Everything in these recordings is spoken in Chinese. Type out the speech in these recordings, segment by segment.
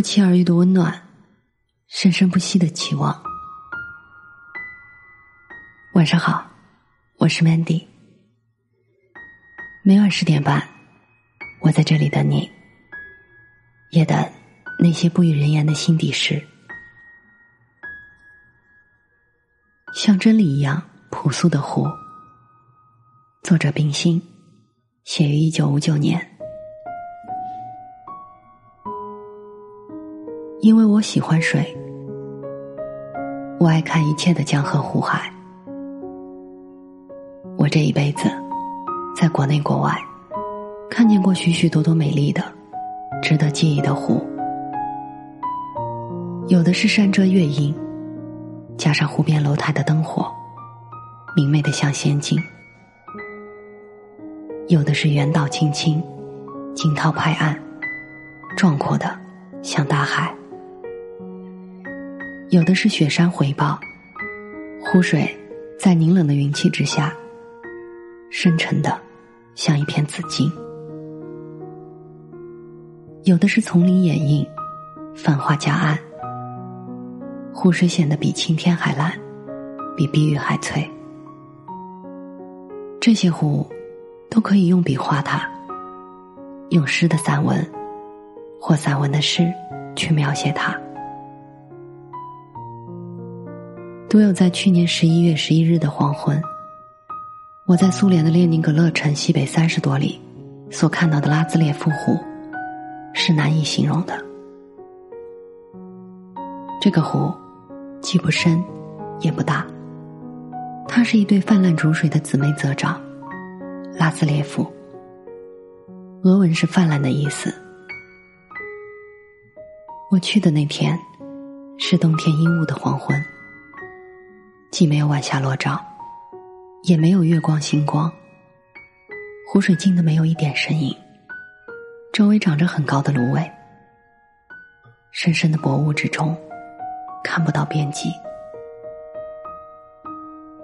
不期而遇的温暖，生生不息的期望。晚上好，我是 Mandy。每晚十点半，我在这里等你，也等那些不语人言的心底事。像真理一样朴素的湖。作者冰心，写于一九五九年。因为我喜欢水，我爱看一切的江河湖海。我这一辈子，在国内国外，看见过许许多多美丽的、值得记忆的湖。有的是山遮月影，加上湖边楼台的灯火，明媚的像仙境；有的是原岛青青，惊涛拍岸，壮阔的像大海。有的是雪山回报，湖水在凝冷的云气之下，深沉的像一片紫金；有的是丛林掩映，繁花夹岸，湖水显得比青天还蓝，比碧玉还翠。这些湖都可以用笔画它，用诗的散文或散文的诗去描写它。独有在去年十一月十一日的黄昏，我在苏联的列宁格勒城西北三十多里所看到的拉兹列夫湖，是难以形容的。这个湖既不深，也不大，它是一对泛滥逐水的姊妹泽长，拉兹列夫。俄文是泛滥的意思。我去的那天，是冬天阴雾的黄昏。既没有晚霞落照，也没有月光星光。湖水静的没有一点声音，周围长着很高的芦苇，深深的薄雾之中，看不到边际。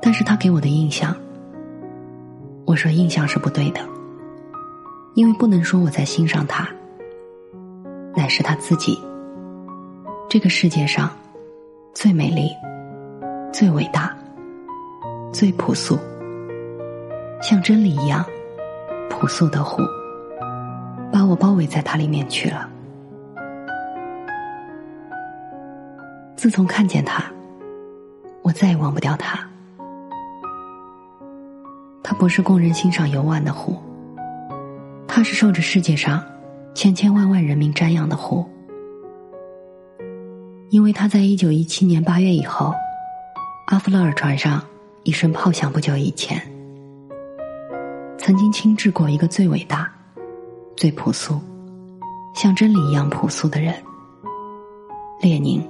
但是他给我的印象，我说印象是不对的，因为不能说我在欣赏他，乃是他自己，这个世界上最美丽。最伟大，最朴素，像真理一样朴素的湖，把我包围在它里面去了。自从看见它，我再也忘不掉它。它不是供人欣赏游玩的湖，它是受着世界上千千万万人民瞻仰的湖，因为它在一九一七年八月以后。阿弗勒尔船上一声炮响，不久以前，曾经轻置过一个最伟大、最朴素、像真理一样朴素的人——列宁。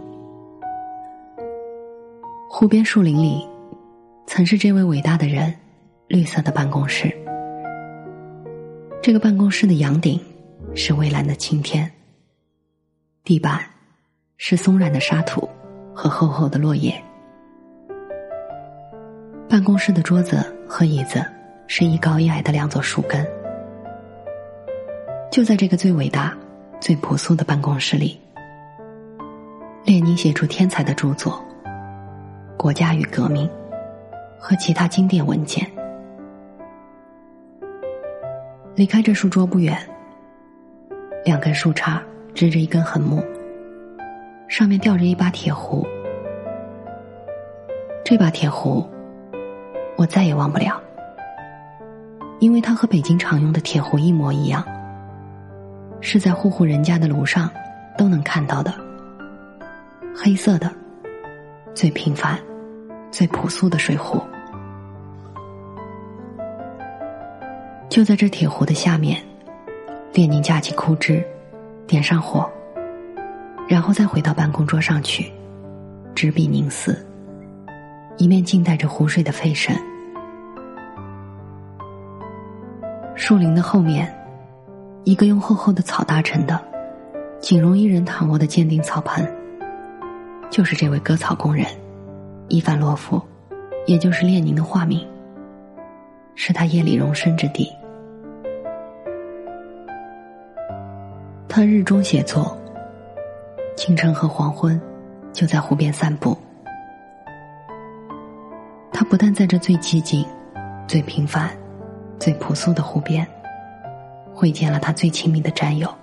湖边树林里，曾是这位伟大的人绿色的办公室。这个办公室的阳顶是蔚蓝的青天，地板是松软的沙土和厚厚的落叶。办公室的桌子和椅子是一高一矮的两座树根。就在这个最伟大、最朴素的办公室里，列宁写出天才的著作《国家与革命》和其他经典文件。离开这书桌不远，两根树杈支着一根横木，上面吊着一把铁壶。这把铁壶。我再也忘不了，因为它和北京常用的铁壶一模一样，是在户户人家的炉上都能看到的，黑色的，最平凡、最朴素的水壶。就在这铁壶的下面，列宁架起枯枝，点上火，然后再回到办公桌上去，执笔凝思。一面静待着湖水的沸声。树林的后面，一个用厚厚的草搭成的、仅容一人躺卧的鉴定草棚，就是这位割草工人伊凡洛夫，也就是列宁的化名，是他夜里容身之地。他日中写作，清晨和黄昏，就在湖边散步。他不但在这最寂静、最平凡、最朴素的湖边，会见了他最亲密的战友，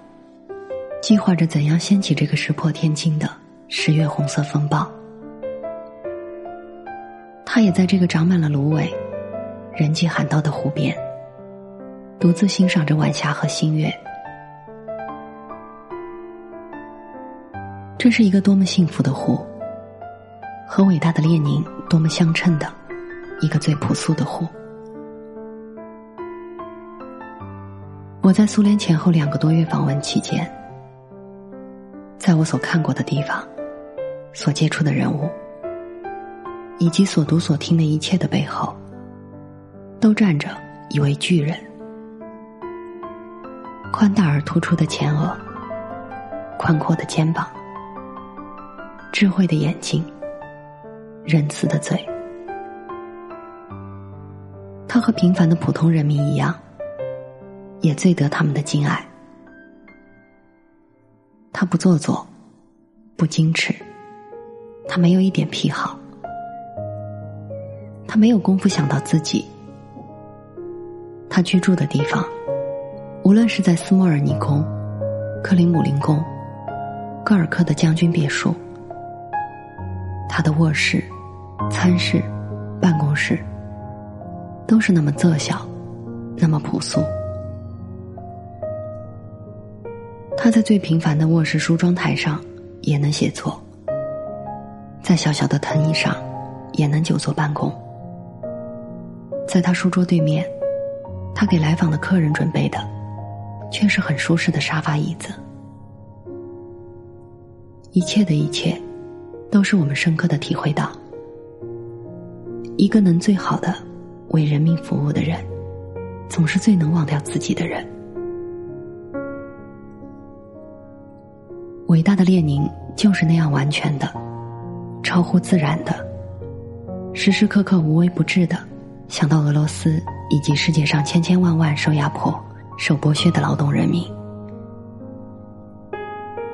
计划着怎样掀起这个石破天惊的十月红色风暴。他也在这个长满了芦苇、人迹罕到的湖边，独自欣赏着晚霞和新月。这是一个多么幸福的湖，和伟大的列宁多么相称的一个最朴素的湖。我在苏联前后两个多月访问期间，在我所看过的地方，所接触的人物。以及所读所听的一切的背后，都站着一位巨人：宽大而突出的前额，宽阔的肩膀，智慧的眼睛，仁慈的嘴。他和平凡的普通人民一样，也最得他们的敬爱。他不做作，不矜持，他没有一点癖好。他没有功夫想到自己。他居住的地方，无论是在斯莫尔尼宫、克林姆林宫、戈尔克的将军别墅，他的卧室、餐室、办公室，都是那么仄小，那么朴素。他在最平凡的卧室梳妆台上也能写作，在小小的藤椅上也能久坐办公。在他书桌对面，他给来访的客人准备的，却是很舒适的沙发椅子。一切的一切，都是我们深刻的体会到：一个能最好的为人民服务的人，总是最能忘掉自己的人。伟大的列宁就是那样完全的、超乎自然的、时时刻刻无微不至的。想到俄罗斯以及世界上千千万万受压迫、受剥削的劳动人民，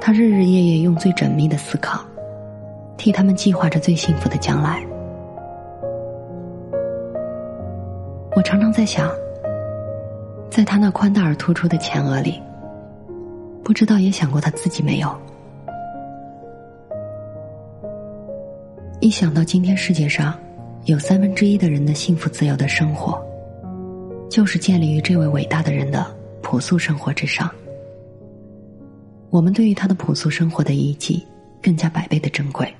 他日日夜夜用最缜密的思考，替他们计划着最幸福的将来。我常常在想，在他那宽大而突出的前额里，不知道也想过他自己没有？一想到今天世界上。有三分之一的人的幸福自由的生活，就是建立于这位伟大的人的朴素生活之上。我们对于他的朴素生活的遗迹，更加百倍的珍贵。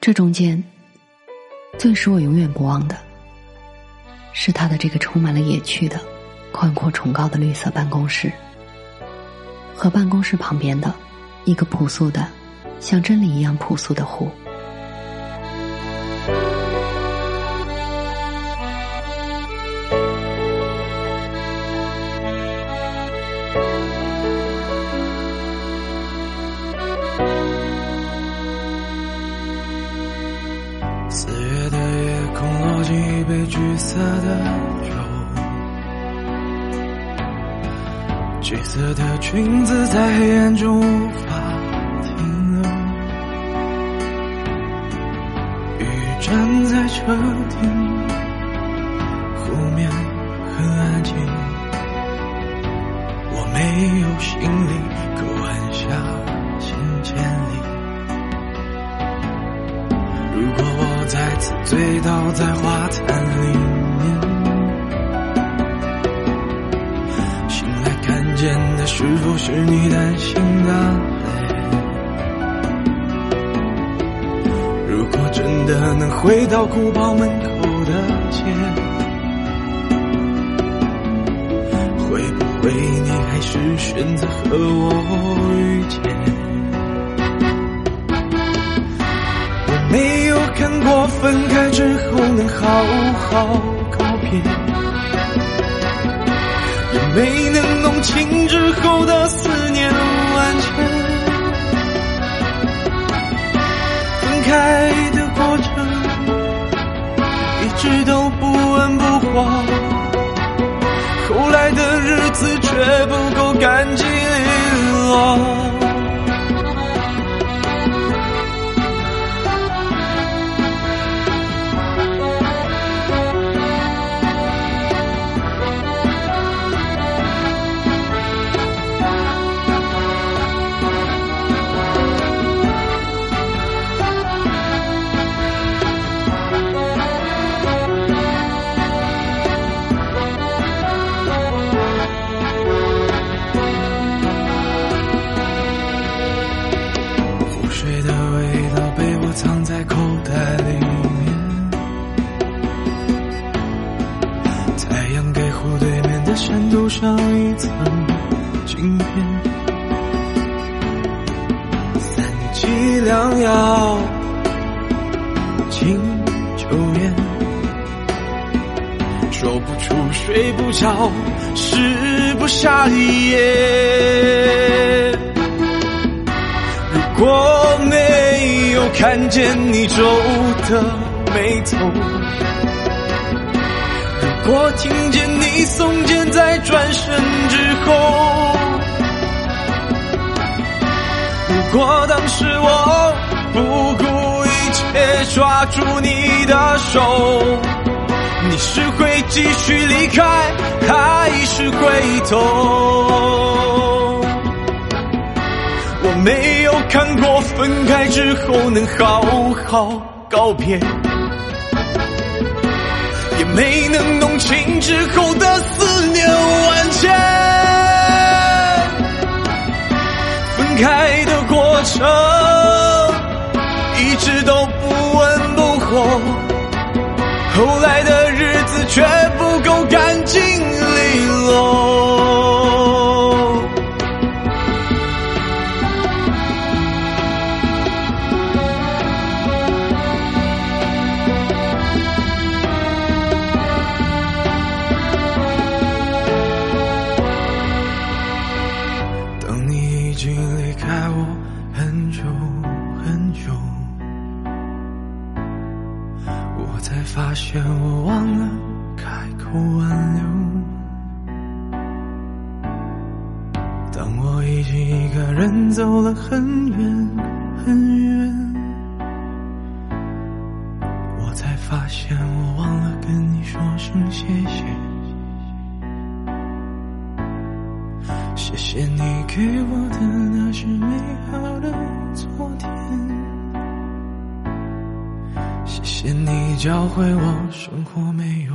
这中间，最使我永远不忘的，是他的这个充满了野趣的、宽阔崇高的绿色办公室，和办公室旁边的一个朴素的、像真理一样朴素的湖。橘色的裙子在黑暗中无法停留。雨站在车顶，湖面很安静。我没有行李，可晚霞行千里。如果我再次醉倒在花坛里面。的是否是你担心的？如果真的能回到古堡门口的街，会不会你还是选择和我遇见？我没有看过分开之后能好好告别。没能弄清之后的思念万千，分开的过程一直都不温不火，后来的日子却不够干净利落。良药，敬酒宴，说不出睡不着，食不下咽。如果没有看见你皱的眉头。我听见你耸肩在转身之后，果当时我不顾一切抓住你的手，你是会继续离开，还是回头？我没有看过分开之后能好好告别。也没能弄清之后的思念万千，分开过程一直都不温不火，后来的日子却不够干净利落。不挽留。当我已经一个人走了很远很远，我才发现我忘了跟你说声谢谢。谢谢你给我的那些美好的昨天。谢谢你教会我，生活没有